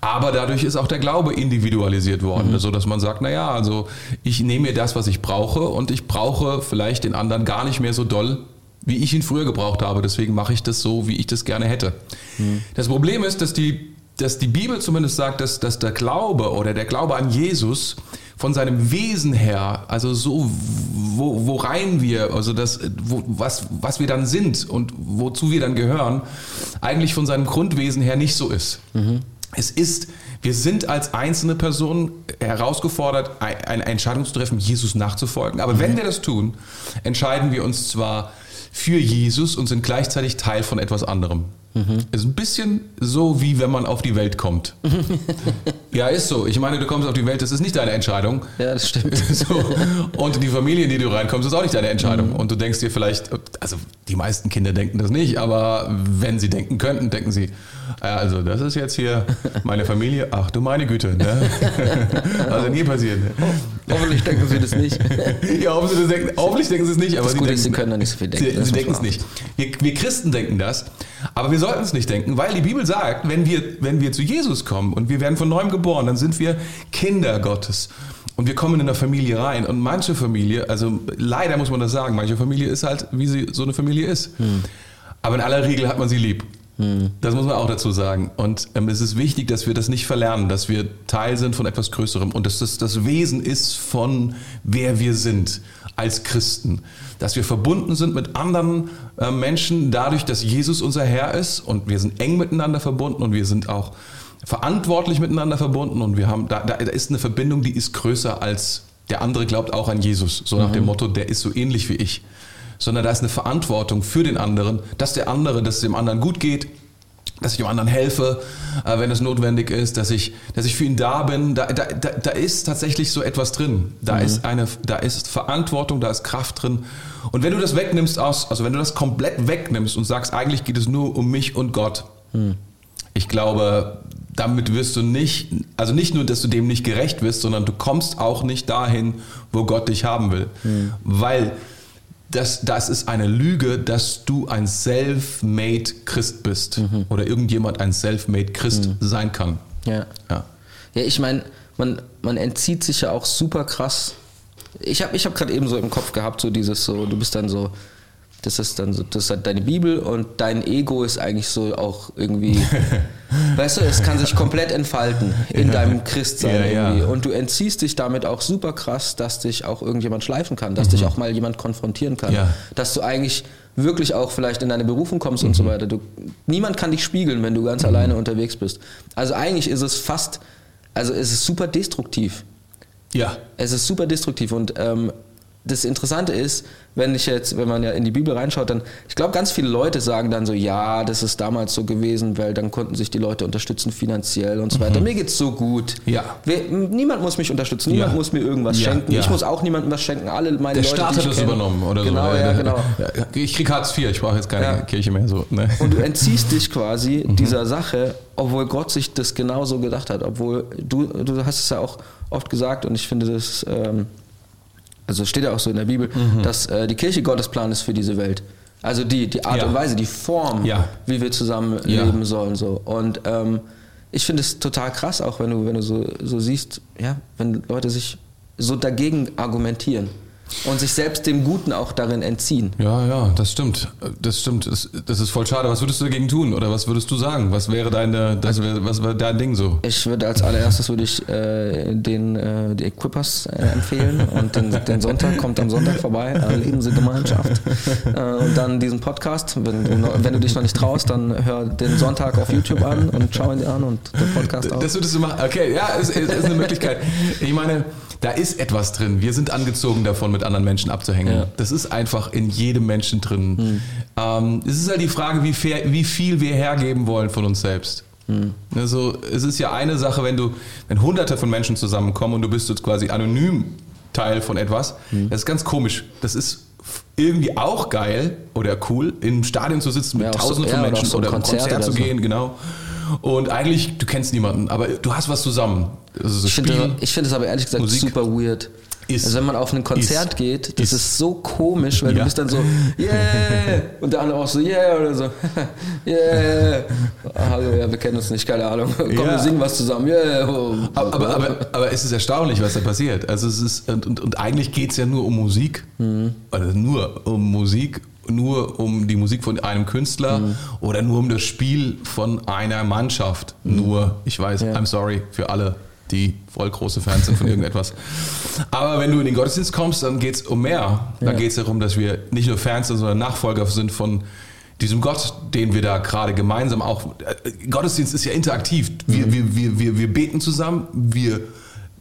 Speaker 2: Aber dadurch ist auch der Glaube individualisiert worden, mhm. so dass man sagt, naja, also ich nehme mir das, was ich brauche und ich brauche vielleicht den anderen gar nicht mehr so doll, wie ich ihn früher gebraucht habe. Deswegen mache ich das so, wie ich das gerne hätte. Mhm. Das Problem ist, dass die, dass die Bibel zumindest sagt, dass, dass der Glaube oder der Glaube an Jesus von seinem Wesen her, also so, wo, worein wir, also das, wo, was, was wir dann sind und wozu wir dann gehören, eigentlich von seinem Grundwesen her nicht so ist. Mhm. Es ist, wir sind als einzelne Personen herausgefordert, eine Entscheidung zu treffen, Jesus nachzufolgen. Aber mhm. wenn wir das tun, entscheiden wir uns zwar für Jesus und sind gleichzeitig Teil von etwas anderem. Mhm. Ist ein bisschen so, wie wenn man auf die Welt kommt. ja, ist so. Ich meine, du kommst auf die Welt, das ist nicht deine Entscheidung.
Speaker 1: Ja, das stimmt.
Speaker 2: so. Und die Familie, in die du reinkommst, ist auch nicht deine Entscheidung. Mhm. Und du denkst dir vielleicht, also die meisten Kinder denken das nicht, aber wenn sie denken könnten, denken sie, also das ist jetzt hier meine Familie. Ach du meine Güte. Ne? also nie passiert. Ne?
Speaker 1: Oh, hoffentlich denken sie das nicht.
Speaker 2: ja, hoffentlich denken, hoffentlich denken sie es nicht. Aber
Speaker 1: das Gute ist, sie können da nicht so viel denken.
Speaker 2: Sie, sie denken es nicht. Wir, wir Christen denken das, aber wir sollten es nicht denken, weil die Bibel sagt, wenn wir, wenn wir zu Jesus kommen und wir werden von neuem geboren, dann sind wir Kinder Gottes. Und wir kommen in eine Familie rein. Und manche Familie, also leider muss man das sagen, manche Familie ist halt, wie sie so eine Familie ist. Hm. Aber in aller Regel hat man sie lieb. Hm. Das muss man auch dazu sagen. Und ähm, es ist wichtig, dass wir das nicht verlernen, dass wir Teil sind von etwas Größerem und dass das das Wesen ist von wer wir sind als Christen. Dass wir verbunden sind mit anderen äh, Menschen dadurch, dass Jesus unser Herr ist und wir sind eng miteinander verbunden und wir sind auch verantwortlich miteinander verbunden und wir haben, da, da ist eine Verbindung, die ist größer als der andere glaubt auch an Jesus. So nach mhm. dem Motto, der ist so ähnlich wie ich sondern da ist eine Verantwortung für den anderen, dass der andere, dass es dem anderen gut geht, dass ich dem anderen helfe, äh, wenn es notwendig ist, dass ich, dass ich für ihn da bin. Da, da, da, da ist tatsächlich so etwas drin. Da mhm. ist eine, da ist Verantwortung, da ist Kraft drin. Und wenn du das wegnimmst aus, also wenn du das komplett wegnimmst und sagst, eigentlich geht es nur um mich und Gott, mhm. ich glaube, damit wirst du nicht, also nicht nur, dass du dem nicht gerecht wirst, sondern du kommst auch nicht dahin, wo Gott dich haben will. Mhm. Weil das, das ist eine Lüge, dass du ein self-made Christ bist mhm. oder irgendjemand ein self-made Christ mhm. sein kann.
Speaker 1: Ja. Ja, ja ich meine, man, man entzieht sich ja auch super krass. Ich habe ich hab gerade eben so im Kopf gehabt, so dieses so, du bist dann so, das ist dann so, das ist halt deine Bibel und dein Ego ist eigentlich so auch irgendwie, weißt du, es kann sich komplett entfalten in ja. deinem Christsein ja, irgendwie. Ja. Und du entziehst dich damit auch super krass, dass dich auch irgendjemand schleifen kann, dass mhm. dich auch mal jemand konfrontieren kann, dass du eigentlich wirklich auch vielleicht in deine Berufung kommst mhm. und so mhm. weiter. Du, niemand kann dich spiegeln, wenn du ganz mhm. alleine unterwegs bist. Also eigentlich ist es fast, also es ist super destruktiv.
Speaker 2: Ja.
Speaker 1: Es ist super destruktiv und ähm, das Interessante ist, wenn ich jetzt, wenn man ja in die Bibel reinschaut, dann, ich glaube, ganz viele Leute sagen dann so, ja, das ist damals so gewesen, weil dann konnten sich die Leute unterstützen finanziell und so weiter. Mir geht's so gut.
Speaker 2: Mhm. Ja.
Speaker 1: Wer, niemand muss mich unterstützen, niemand
Speaker 2: Ja.
Speaker 1: muss mir irgendwas
Speaker 2: Ja,
Speaker 1: schenken.
Speaker 2: ja.
Speaker 1: Ich muss auch niemandem was schenken. Alle meine
Speaker 2: Der
Speaker 1: Leute,
Speaker 2: Staat hat das
Speaker 1: kenne.
Speaker 2: übernommen oder
Speaker 1: genau,
Speaker 2: so.
Speaker 1: Ja, genau.
Speaker 2: Ich krieg Hartz IV, ich brauche jetzt keine. Kirche mehr so. Ne?
Speaker 1: Und du entziehst dich quasi
Speaker 2: Mhm.
Speaker 1: dieser Sache, obwohl Gott sich das genauso gedacht hat. Obwohl du, du hast es ja auch oft gesagt und ich finde das, ähm, also es steht ja auch so in der Bibel,
Speaker 2: Mhm.
Speaker 1: dass äh, die Kirche Gottes Plan ist für diese Welt. Also die, die Art
Speaker 2: Ja.
Speaker 1: und Weise, die Form,
Speaker 2: Ja.
Speaker 1: wie wir zusammen
Speaker 2: Ja.
Speaker 1: leben sollen. So. Und ähm, ich finde es total krass, auch wenn du, wenn du so, so siehst, ja, wenn Leute sich so dagegen argumentieren und sich selbst dem Guten auch darin entziehen.
Speaker 2: Ja, ja, das stimmt. Das stimmt. Das, das ist voll schade. Was würdest du dagegen tun? Oder was würdest du sagen? Was wäre deine, das was wäre dein Ding so?
Speaker 1: Ich würde als allererstes würde ich äh, den äh, die Equippers äh, empfehlen und den, den Sonntag kommt am Sonntag vorbei, äh, leben Sie Gemeinschaft äh, und dann diesen Podcast. Wenn wenn du dich noch nicht traust, dann hör den Sonntag auf YouTube an und schau ihn dir an und den Podcast auch.
Speaker 2: Das würdest du machen. Okay, ja, ist, ist eine Möglichkeit. Ich meine, da ist etwas drin. Wir sind angezogen davon, mit anderen Menschen abzuhängen.
Speaker 1: Ja.
Speaker 2: Das ist einfach in jedem Menschen drin. Ähm, es ist halt die Frage, wie, fair, wie viel wir hergeben wollen von uns selbst. Also es ist ja eine Sache, wenn du, wenn hunderte von Menschen zusammenkommen und du bist jetzt quasi anonym Teil von etwas, das ist ganz komisch. Das ist irgendwie auch geil oder cool, im Stadion zu sitzen mit
Speaker 1: Ja, so-
Speaker 2: tausenden
Speaker 1: ja,
Speaker 2: von
Speaker 1: oder
Speaker 2: Menschen
Speaker 1: so einem
Speaker 2: oder
Speaker 1: Konzert
Speaker 2: Konzert
Speaker 1: oder
Speaker 2: zu
Speaker 1: so.
Speaker 2: gehen, genau. Und eigentlich, du kennst niemanden, aber du hast was zusammen. Also das
Speaker 1: Ich finde es aber ehrlich gesagt
Speaker 2: Musik
Speaker 1: super weird.
Speaker 2: ist-
Speaker 1: also wenn man auf ein Konzert
Speaker 2: ist-
Speaker 1: geht, das
Speaker 2: ist-
Speaker 1: ist, so komisch, weil
Speaker 2: Ja.
Speaker 1: du bist dann so, yeah, und der andere auch so, yeah, oder so, yeah. Hallo, ja, wir kennen uns nicht, keine Ahnung. Komm,
Speaker 2: Ja.
Speaker 1: wir singen was zusammen, yeah.
Speaker 2: aber, aber, aber, aber es ist erstaunlich, was da passiert. Also es ist, und, und, und eigentlich geht es ja nur um Musik.
Speaker 1: Mhm.
Speaker 2: Also nur um Musik, nur um die Musik von einem Künstler
Speaker 1: Mhm.
Speaker 2: oder nur um das Spiel von einer Mannschaft. Nur, ich weiß,
Speaker 1: Mhm. Ja.
Speaker 2: I'm sorry für alle, die voll große Fans sind von irgendetwas. Aber wenn du in den Gottesdienst kommst, dann geht es um mehr. Dann
Speaker 1: Ja.
Speaker 2: geht es darum, dass wir nicht nur Fans sind, sondern Nachfolger sind von diesem Gott, den wir da gerade gemeinsam auch. äh, Gottesdienst ist ja interaktiv. Wir,
Speaker 1: Mhm.
Speaker 2: wir, wir, wir, wir beten zusammen, wir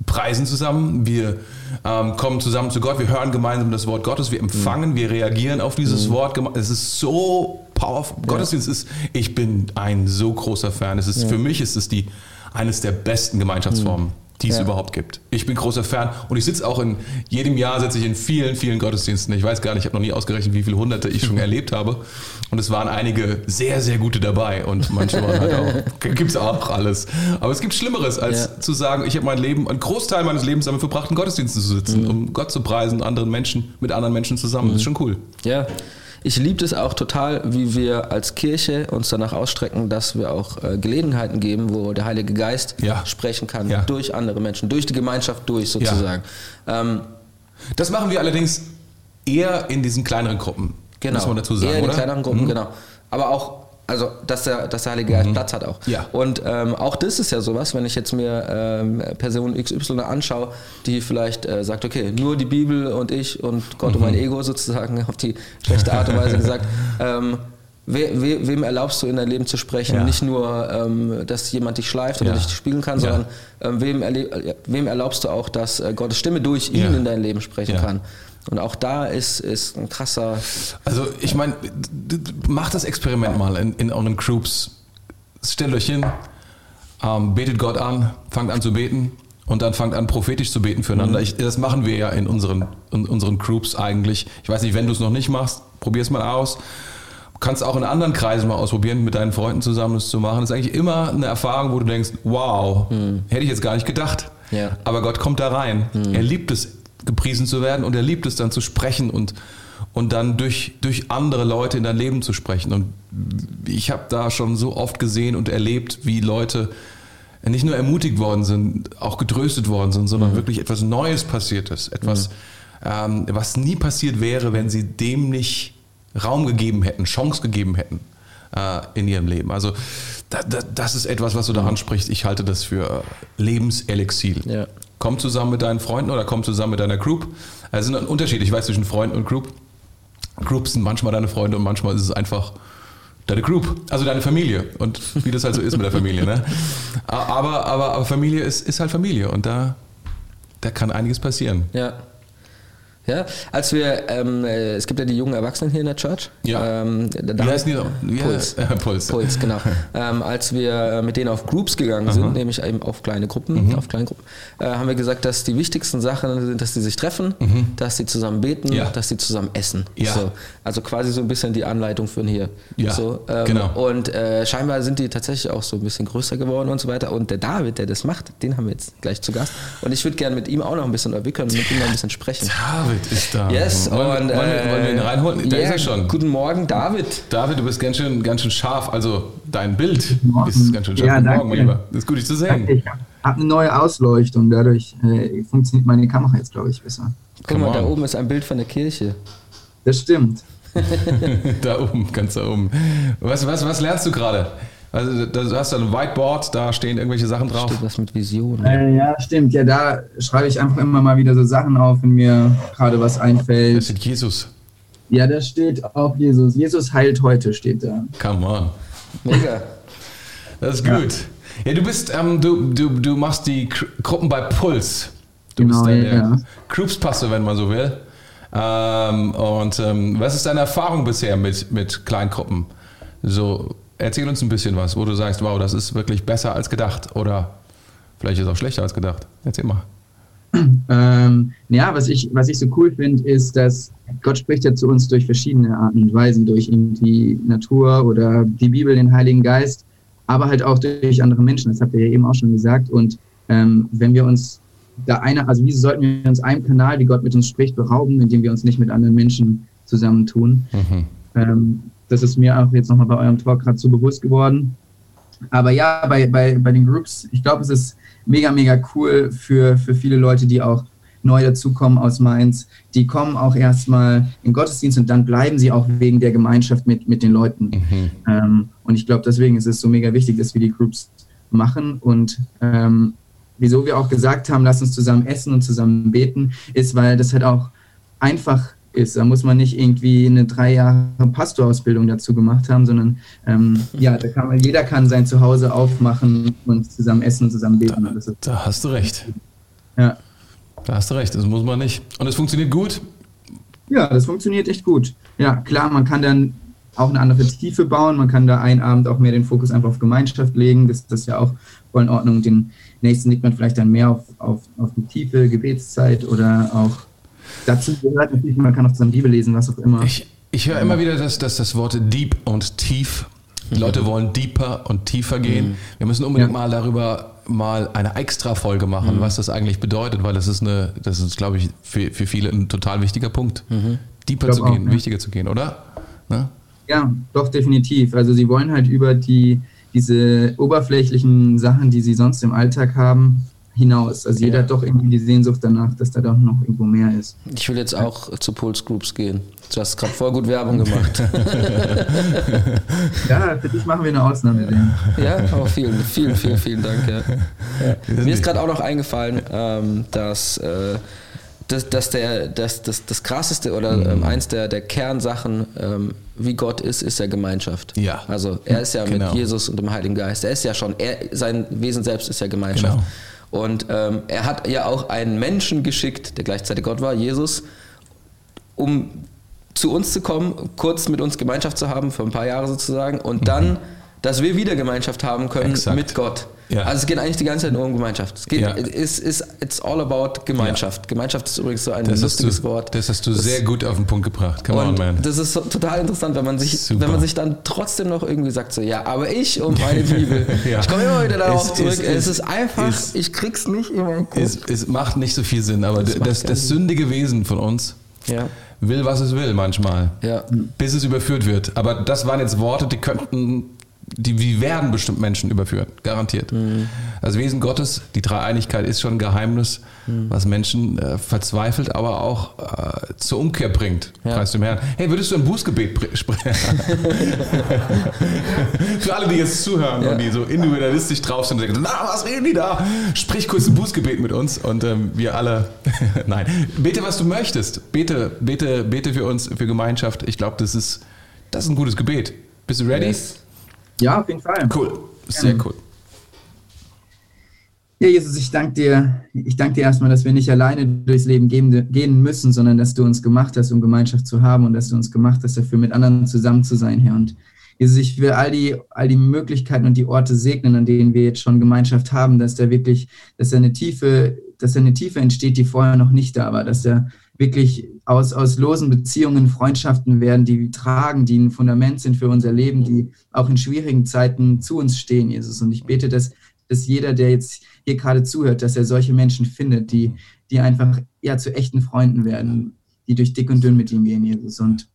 Speaker 2: preisen zusammen, wir ähm, kommen zusammen zu Gott, wir hören gemeinsam das Wort Gottes, wir empfangen, wir reagieren auf dieses
Speaker 1: Mhm.
Speaker 2: Wort. Es ist so powerful. Gottesdienst ist, ich bin ein so großer Fan. Es ist, Für mich ist es die, eines der besten Gemeinschaftsformen. Die es
Speaker 1: Ja.
Speaker 2: überhaupt gibt. Ich bin großer Fan und ich sitze auch in jedem Jahr sitze ich in vielen, vielen Gottesdiensten. Ich weiß gar nicht, ich habe noch nie ausgerechnet, wie viele Hunderte ich schon erlebt habe. Und es waren einige sehr, sehr gute dabei und manche waren halt auch, gibt es auch alles. Aber es gibt Schlimmeres, als
Speaker 1: Ja.
Speaker 2: zu sagen, ich habe mein Leben, einen Großteil meines Lebens damit verbracht, in Gottesdiensten zu sitzen, um Gott zu preisen, anderen Menschen, mit anderen Menschen zusammen. Das ist schon cool.
Speaker 1: Ja, ich liebe es auch total, wie wir als Kirche uns danach ausstrecken, dass wir auch äh, Gelegenheiten geben, wo der Heilige Geist
Speaker 2: Ja.
Speaker 1: sprechen kann,
Speaker 2: Ja.
Speaker 1: durch andere Menschen, durch die Gemeinschaft durch sozusagen. Ähm,
Speaker 2: Das machen wir allerdings eher in diesen kleineren Gruppen.
Speaker 1: genau.
Speaker 2: Muss man dazu sagen,
Speaker 1: Eher in
Speaker 2: oder?
Speaker 1: kleineren Gruppen,
Speaker 2: Mhm.
Speaker 1: genau. Aber auch, also, dass der, dass der Heilige Geist Platz hat auch.
Speaker 2: Ja.
Speaker 1: Und ähm, auch das ist ja sowas, wenn ich jetzt mir ähm, Person XY anschaue, die vielleicht äh, sagt, okay, nur die Bibel und ich und Gott und mein Ego sozusagen auf die schlechte Art und Weise gesagt, ähm, We, we, wem erlaubst du in dein Leben zu sprechen?
Speaker 2: Ja.
Speaker 1: Nicht nur, ähm, dass jemand dich schleift oder
Speaker 2: Ja.
Speaker 1: dich spielen kann,
Speaker 2: Ja.
Speaker 1: sondern ähm, wem, ja, wem erlaubst du auch, dass äh, Gottes Stimme durch ihn
Speaker 2: Ja.
Speaker 1: in dein Leben sprechen
Speaker 2: Ja.
Speaker 1: kann? Und auch da ist, ist ein krasser.
Speaker 2: Also ich meine, macht das Experiment mal in, in euren Groups. Stellt euch hin, ähm, betet Gott an, fangt an zu beten und dann fangt an prophetisch zu beten füreinander. Ich, das machen wir ja in unseren, in unseren Groups eigentlich. Ich weiß nicht, wenn du es noch nicht machst, probier es mal aus. Kannst auch in anderen Kreisen mal ausprobieren, mit deinen Freunden zusammen das zu machen. Das ist eigentlich immer eine Erfahrung, wo du denkst, wow, hätte ich jetzt gar nicht gedacht.
Speaker 1: Ja.
Speaker 2: Aber Gott kommt da rein. Er liebt es, gepriesen zu werden und er liebt es dann zu sprechen und, und dann durch, durch andere Leute in dein Leben zu sprechen. Und ich habe da schon so oft gesehen und erlebt, wie Leute nicht nur ermutigt worden sind, auch getröstet worden sind, sondern wirklich etwas Neues passiert ist. Etwas, ähm, was nie passiert wäre, wenn sie dem nicht Raum gegeben hätten, Chance gegeben hätten äh, in ihrem Leben. Also da, da, das ist etwas, was du da ansprichst. Ich halte das für Lebenselixier.
Speaker 1: Ja.
Speaker 2: Komm zusammen mit deinen Freunden oder komm zusammen mit deiner Group. Es sind ein Unterschied, ich weiß, zwischen Freunden und Group. Groups sind manchmal deine Freunde und manchmal ist es einfach deine Group, also deine Familie. Und wie das halt so ist mit der Familie. Ne? Aber, aber, aber Familie ist, ist halt Familie und da, da kann einiges passieren.
Speaker 1: Ja. Ja, als wir, ähm, äh, es gibt ja die jungen Erwachsenen hier in der Church.
Speaker 2: Ja.
Speaker 1: Ähm, da
Speaker 2: Wie heißen die? Wie
Speaker 1: Puls.
Speaker 2: heißt- Puls.
Speaker 1: Puls, genau. ähm, als wir äh, mit denen auf Groups gegangen sind, nämlich eben auf kleine Gruppen,
Speaker 2: Mhm.
Speaker 1: auf kleine Gruppen, äh, haben wir gesagt, dass die wichtigsten Sachen sind, dass sie sich treffen, dass sie zusammen beten,
Speaker 2: Mhm. Ja.
Speaker 1: dass sie zusammen essen.
Speaker 2: Ja.
Speaker 1: So, also quasi so ein bisschen die Anleitung für hier.
Speaker 2: Ja,
Speaker 1: so, ähm,
Speaker 2: genau.
Speaker 1: Und äh, scheinbar sind die tatsächlich auch so ein bisschen größer geworden und so weiter. Und der David, der das macht, den haben wir jetzt gleich zu Gast. Und ich würde gerne mit ihm auch noch ein bisschen, oder wir können mit ihm noch ein bisschen sprechen.
Speaker 2: David ist da.
Speaker 1: Yes,
Speaker 2: wollen,
Speaker 1: und,
Speaker 2: wir- wollen, wir, wollen wir ihn
Speaker 1: äh,
Speaker 2: reinholen? Da
Speaker 1: ja,
Speaker 2: ist er schon.
Speaker 1: Guten Morgen, David.
Speaker 2: David, du bist ganz schön, ganz schön scharf. Also dein Bild ist ganz schön scharf.
Speaker 3: Ja,
Speaker 2: Guten
Speaker 3: danke.
Speaker 2: Morgen, mein Lieber. Das ist gut, dich zu sehen.
Speaker 3: Ich habe eine neue Ausleuchtung, dadurch äh, funktioniert meine Kamera jetzt, glaube ich, besser.
Speaker 1: Guck
Speaker 2: Come
Speaker 1: mal, da oben ist ein Bild von der Kirche.
Speaker 3: Das stimmt.
Speaker 2: da oben, ganz da oben. Was, was, was lernst du gerade? Also, da hast du ein Whiteboard, da stehen irgendwelche Sachen drauf.
Speaker 1: Steht was mit Vision.
Speaker 3: Äh, ja, stimmt. Ja, da schreibe ich einfach immer mal wieder so Sachen auf, wenn mir gerade was einfällt.
Speaker 2: steht Jesus.
Speaker 3: Ja, da steht auch Jesus. Jesus heilt heute, steht da.
Speaker 2: Come on.
Speaker 1: Mega.
Speaker 2: Das ist gut. Ja, du bist, ähm, du, du, du machst die Gru- Gruppen bei Puls. Du
Speaker 3: Genau,
Speaker 2: bist der,
Speaker 3: ja,
Speaker 2: der
Speaker 3: ja.
Speaker 2: Groupspastor, wenn man so will. Ähm, und ähm, was ist deine Erfahrung bisher mit, mit Kleingruppen? So, erzähl uns ein bisschen was, wo du sagst, wow, das ist wirklich besser als gedacht oder vielleicht ist es auch schlechter als gedacht. Erzähl mal.
Speaker 3: Ähm, ja, was ich, was ich so cool finde, ist, dass Gott spricht ja zu uns durch verschiedene Arten und Weisen, durch die Natur oder die Bibel, den Heiligen Geist, aber halt auch durch andere Menschen. Das habt ihr ja eben auch schon gesagt. Und ähm, wenn wir uns da eine, also wieso sollten wir uns einem Kanal, wie Gott mit uns spricht, berauben, indem wir uns nicht mit anderen Menschen zusammentun?
Speaker 2: Mhm.
Speaker 3: Ähm, das ist mir auch jetzt nochmal bei eurem Talk gerade so bewusst geworden. Aber ja, bei, bei, bei den Groups, ich glaube, es ist mega, mega cool für, für viele Leute, die auch neu dazukommen aus Mainz. Die kommen auch erstmal in Gottesdienst und dann bleiben sie auch wegen der Gemeinschaft mit, mit den Leuten.
Speaker 2: Mhm.
Speaker 3: Ähm, und ich glaube, deswegen ist es so mega wichtig, dass wir die Groups machen. Und ähm, wieso wir auch gesagt haben, lass uns zusammen essen und zusammen beten, ist, weil das halt auch einfach ist. Da muss man nicht irgendwie eine drei Jahre Pastorausbildung dazu gemacht haben, sondern ähm, ja, da kann man, jeder kann sein Zuhause aufmachen und zusammen essen und zusammen beten. Das ist,
Speaker 2: Da hast du recht.
Speaker 3: ja.
Speaker 2: Da hast du recht, das muss man nicht. Und es funktioniert gut.
Speaker 3: Ja, das funktioniert echt gut. Ja, klar, man kann dann auch eine andere Tiefe bauen. Man kann da einen Abend auch mehr den Fokus einfach auf Gemeinschaft legen. Das, das ist ja auch voll in Ordnung. Den nächsten legt man vielleicht dann mehr auf, auf, auf die Tiefe, Gebetszeit oder auch dazu gehört natürlich, man kann auch zusammen Bibel lesen, was auch immer.
Speaker 2: Ich, ich höre immer wieder, dass, dass das Wort deep und tief, die Leute wollen deeper und tiefer gehen. Wir müssen unbedingt
Speaker 3: Ja.
Speaker 2: mal darüber mal eine extra Folge machen, was das eigentlich bedeutet, weil das ist eine, das ist, glaube ich, für, für viele ein total wichtiger Punkt. Deeper
Speaker 3: Glaub
Speaker 2: zu
Speaker 3: auch,
Speaker 2: gehen,
Speaker 3: ja.
Speaker 2: wichtiger zu gehen, oder? Ne?
Speaker 3: Ja, doch, definitiv. Also sie wollen halt über die, diese oberflächlichen Sachen, die sie sonst im Alltag haben, hinaus. Also jeder
Speaker 1: Ja.
Speaker 3: hat doch irgendwie die Sehnsucht danach, dass da doch noch irgendwo mehr ist.
Speaker 1: Ich will jetzt auch zu Pulse Groups gehen. Du hast gerade voll gut Werbung gemacht.
Speaker 3: Ja, für dich machen wir eine Ausnahme. Denn.
Speaker 1: ja, auch vielen, vielen, vielen, vielen Dank. Ja. Mir ist gerade auch noch eingefallen, ähm, dass, äh, dass, dass der, dass, das, das krasseste oder
Speaker 2: Mhm.
Speaker 1: ähm, eins der, der Kernsachen, ähm, wie Gott ist, ist ja Gemeinschaft.
Speaker 2: Ja.
Speaker 1: Also er ist ja
Speaker 2: Genau.
Speaker 1: mit Jesus und dem Heiligen Geist. Er ist ja schon, er, sein Wesen selbst ist ja Gemeinschaft.
Speaker 2: Genau.
Speaker 1: Und ähm, er hat ja auch einen Menschen geschickt, der gleichzeitig Gott war, Jesus, um zu uns zu kommen, kurz mit uns Gemeinschaft zu haben, für ein paar Jahre sozusagen, und dann, dass wir wieder Gemeinschaft haben können
Speaker 2: Mhm. Exakt.
Speaker 1: mit Gott.
Speaker 2: Ja.
Speaker 1: Also es geht eigentlich die ganze Zeit nur um Gemeinschaft. Es geht,
Speaker 2: Ja.
Speaker 1: ist, ist, it's all about Gemeinschaft. Gemeinschaft ist übrigens so ein
Speaker 2: Das,
Speaker 1: lustiges
Speaker 2: du,
Speaker 1: Wort.
Speaker 2: das hast du sehr gut auf den Punkt gebracht. Come on, man.
Speaker 1: das ist so, total interessant, wenn man sich,
Speaker 2: Super.
Speaker 1: wenn man sich dann trotzdem noch irgendwie sagt, so ja, aber ich und meine Bibel.
Speaker 2: Ja.
Speaker 1: Ich komme immer wieder darauf zurück.
Speaker 2: ist-
Speaker 1: es ist einfach,
Speaker 2: ist-
Speaker 1: ich krieg's nicht meinen Kopf.
Speaker 2: Es, es macht nicht so viel Sinn, aber
Speaker 1: Das
Speaker 2: das, das, sündige Wesen von uns
Speaker 1: ja,
Speaker 2: will, was es will manchmal.
Speaker 1: ja.
Speaker 2: bis es überführt wird. Aber das waren jetzt Worte, die könnten, die, die werden bestimmt Menschen überführt, garantiert.
Speaker 1: Mhm.
Speaker 2: Das Wesen Gottes, die Dreieinigkeit ist schon ein Geheimnis,
Speaker 1: Mhm.
Speaker 2: was Menschen äh, verzweifelt, aber auch äh, zur Umkehr bringt.
Speaker 1: Ja.
Speaker 2: Preis dem Herrn. Hey, würdest du ein Bußgebet pr- sprechen? Für alle, die jetzt zuhören
Speaker 1: Ja.
Speaker 2: und die so individualistisch drauf sind und denken, na, was reden die da? Sprich kurz ein Bußgebet mit uns und ähm, wir alle, nein, bete, was du möchtest. Bete, bete, bete für uns, für Gemeinschaft. Ich glaube, das ist, das ist ein gutes Gebet. Bist du ready?
Speaker 1: Yes.
Speaker 3: Ja, auf jeden Fall.
Speaker 2: Cool, sehr cool.
Speaker 3: Ja, Jesus, ich danke dir. Ich danke dir erstmal, dass wir nicht alleine durchs Leben gehen müssen, sondern dass du uns gemacht hast, um Gemeinschaft zu haben und dass du uns gemacht hast, dafür mit anderen zusammen zu sein, Herr. Und Jesus, ich will all die, all die Möglichkeiten und die Orte segnen, an denen wir jetzt schon Gemeinschaft haben, dass da wirklich, dass da eine Tiefe, dass da eine Tiefe entsteht, die vorher noch nicht da war, dass da wirklich aus, aus losen Beziehungen Freundschaften werden, die tragen, die ein Fundament sind für unser Leben, die auch in schwierigen Zeiten zu uns stehen, Jesus. Und ich bete, dass, dass jeder, der jetzt hier gerade zuhört, dass er solche Menschen findet, die, die einfach ja zu echten Freunden werden, die durch dick und dünn mit ihm gehen, Jesus. Und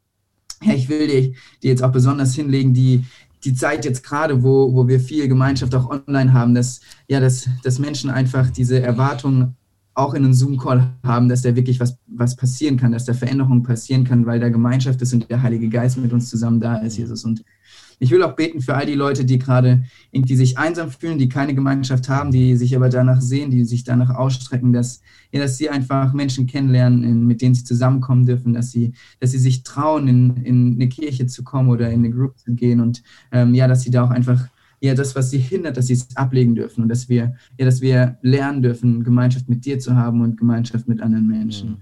Speaker 3: ja, ich will dir, dir jetzt auch besonders hinlegen, die, die Zeit jetzt gerade, wo, wo wir viel Gemeinschaft auch online haben, dass, ja, dass, dass Menschen einfach diese Erwartungen auch in einem Zoom-Call haben, dass da wirklich was, was passieren kann, dass da Veränderung passieren kann, weil da Gemeinschaft ist und der Heilige Geist mit uns zusammen da ist, Jesus. Und ich will auch beten für all die Leute, die gerade irgendwie sich einsam fühlen, die keine Gemeinschaft haben, die sich aber danach sehen, die sich danach ausstrecken, dass, ja, dass sie einfach Menschen kennenlernen, mit denen sie zusammenkommen dürfen, dass sie, dass sie sich trauen, in, in eine Kirche zu kommen oder in eine Group zu gehen und ähm, ja, dass sie da auch einfach ja das, was sie hindert, dass sie es ablegen dürfen und dass wir, ja, dass wir lernen dürfen, Gemeinschaft mit dir zu haben und Gemeinschaft mit anderen Menschen. Mhm.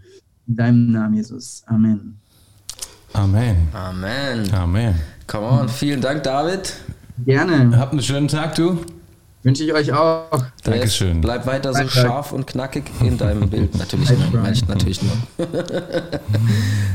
Speaker 3: In deinem Namen, Jesus. Amen.
Speaker 2: Amen.
Speaker 1: Amen.
Speaker 2: Amen.
Speaker 1: Come on, vielen Dank, David.
Speaker 3: Gerne.
Speaker 2: Habt einen schönen Tag, du.
Speaker 3: Wünsche ich euch auch.
Speaker 2: Dankeschön.
Speaker 1: Bleib weiter so scharf und knackig in deinem Bild. Natürlich nur. Natürlich nur.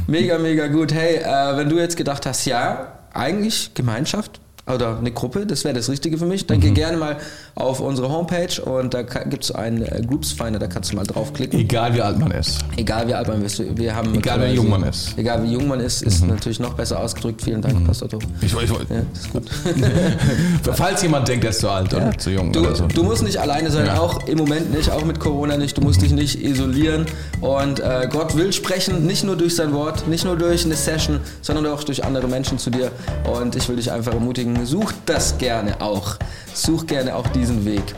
Speaker 1: mega, mega gut. Hey, äh, wenn du jetzt gedacht hast, ja, eigentlich Gemeinschaft, oder eine Gruppe, das wäre das Richtige für mich, dann mhm. geh gerne mal auf unsere Homepage und da gibt es einen äh, Groups Finder, da kannst du mal draufklicken.
Speaker 2: Egal wie alt man ist.
Speaker 1: Egal wie alt man ist. Wir haben
Speaker 2: Egal wie jung man ist.
Speaker 1: Egal wie jung man ist, ist mhm. natürlich noch besser ausgedrückt. Vielen Dank, mhm. Pastor Otto.
Speaker 2: Ich, ich, ja, ist gut. Falls jemand denkt, er ist zu alt ja. oder zu jung
Speaker 1: du,
Speaker 2: oder so.
Speaker 1: Du musst nicht alleine sein, ja. auch im Moment nicht, auch mit Corona nicht. Du musst dich nicht isolieren und äh, Gott will sprechen, nicht nur durch sein Wort, nicht nur durch eine Session, sondern auch durch andere Menschen zu dir und ich will dich einfach ermutigen, such das gerne auch. Such gerne auch diesen Weg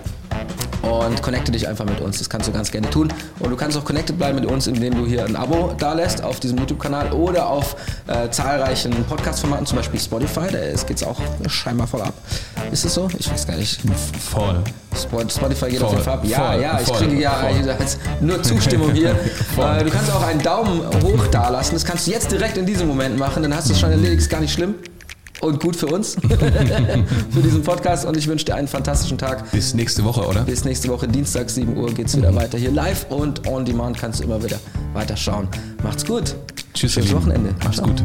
Speaker 1: und connecte dich einfach mit uns. Das kannst du ganz gerne tun. Und du kannst auch connected bleiben mit uns, indem du hier ein Abo da lässt auf diesem YouTube-Kanal oder auf äh, zahlreichen Podcast-Formaten, zum Beispiel Spotify. Da geht es auch scheinbar voll ab. Ist es so? Ich weiß gar nicht.
Speaker 2: Voll.
Speaker 1: Spotify geht voll. auf jeden Fall ab. Ja, voll. ja, ich voll. kriege ja nur Zustimmung hier. äh, du kannst auch einen Daumen hoch da lassen. Das kannst du jetzt direkt in diesem Moment machen. Dann hast du es schon erledigt. Ist gar nicht schlimm und gut für uns, für diesen Podcast. Und ich wünsche dir einen fantastischen Tag.
Speaker 2: Bis nächste Woche, oder?
Speaker 1: Bis nächste Woche, Dienstag, 7 Uhr, geht es wieder weiter hier live und on demand kannst du immer wieder weiterschauen. Macht's gut.
Speaker 2: Tschüss.
Speaker 1: Schönes Wochenende.
Speaker 2: Macht's Ciao. gut.